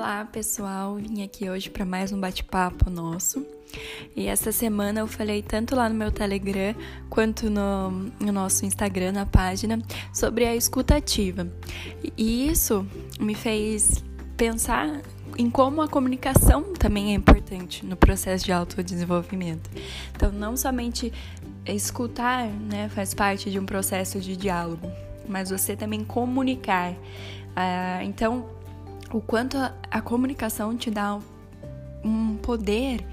Olá, pessoal. Vim aqui hoje para mais um bate-papo nosso. E essa semana eu falei tanto lá no meu Telegram quanto no, no nosso Instagram, na página, sobre a escutativa. E isso me fez pensar em como a comunicação também é importante no processo de autodesenvolvimento. Então, não somente escutar né, faz parte de um processo de diálogo, mas você também comunicar. Uh, então, o quanto a, a comunicação te dá um poder,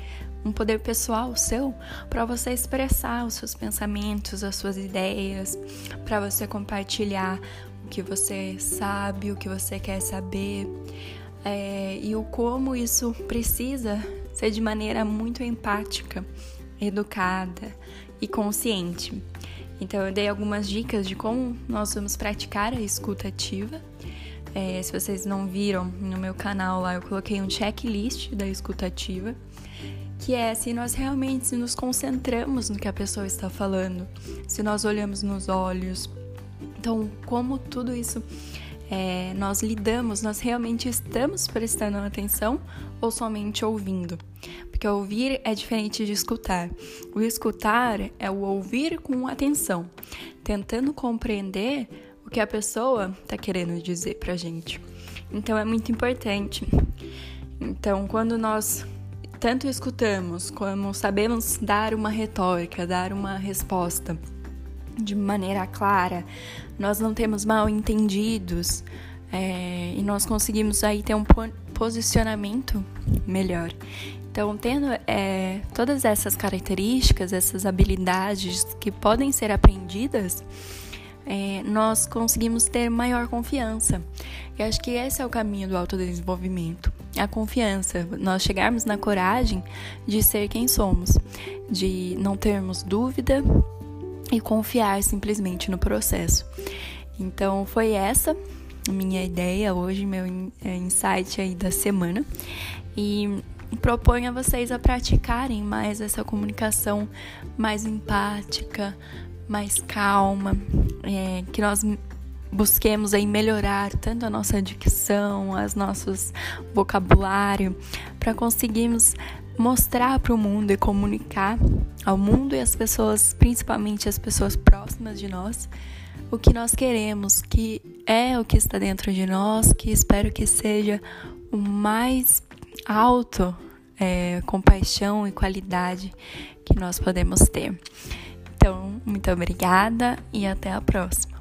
um poder pessoal seu para você expressar os seus pensamentos, as suas ideias, para você compartilhar o que você sabe, o que você quer saber é, e o como isso precisa ser de maneira muito empática, educada e consciente. Então eu dei algumas dicas de como nós vamos praticar a escuta ativa é, se vocês não viram no meu canal lá, eu coloquei um checklist da escutativa, que é se nós realmente nos concentramos no que a pessoa está falando, se nós olhamos nos olhos. Então, como tudo isso é, nós lidamos, nós realmente estamos prestando atenção ou somente ouvindo? Porque ouvir é diferente de escutar. O escutar é o ouvir com atenção, tentando compreender o que a pessoa está querendo dizer pra gente. Então é muito importante. Então, quando nós tanto escutamos como sabemos dar uma retórica, dar uma resposta de maneira clara, nós não temos mal entendidos é, e nós conseguimos aí ter um posicionamento melhor. Então, tendo é, todas essas características, essas habilidades que podem ser aprendidas, é, nós conseguimos ter maior confiança. E acho que esse é o caminho do autodesenvolvimento. A confiança, nós chegarmos na coragem de ser quem somos, de não termos dúvida e confiar simplesmente no processo. Então foi essa minha ideia hoje, meu é, insight aí da semana. E proponho a vocês a praticarem mais essa comunicação mais empática, mais calma, é, que nós busquemos aí melhorar tanto a nossa dicção, as nossos vocabulário, para conseguirmos mostrar para o mundo e comunicar ao mundo e às pessoas, principalmente as pessoas próximas de nós, o que nós queremos, que é o que está dentro de nós, que espero que seja o mais alto é, compaixão e qualidade que nós podemos ter. Então, muito obrigada e até a próxima.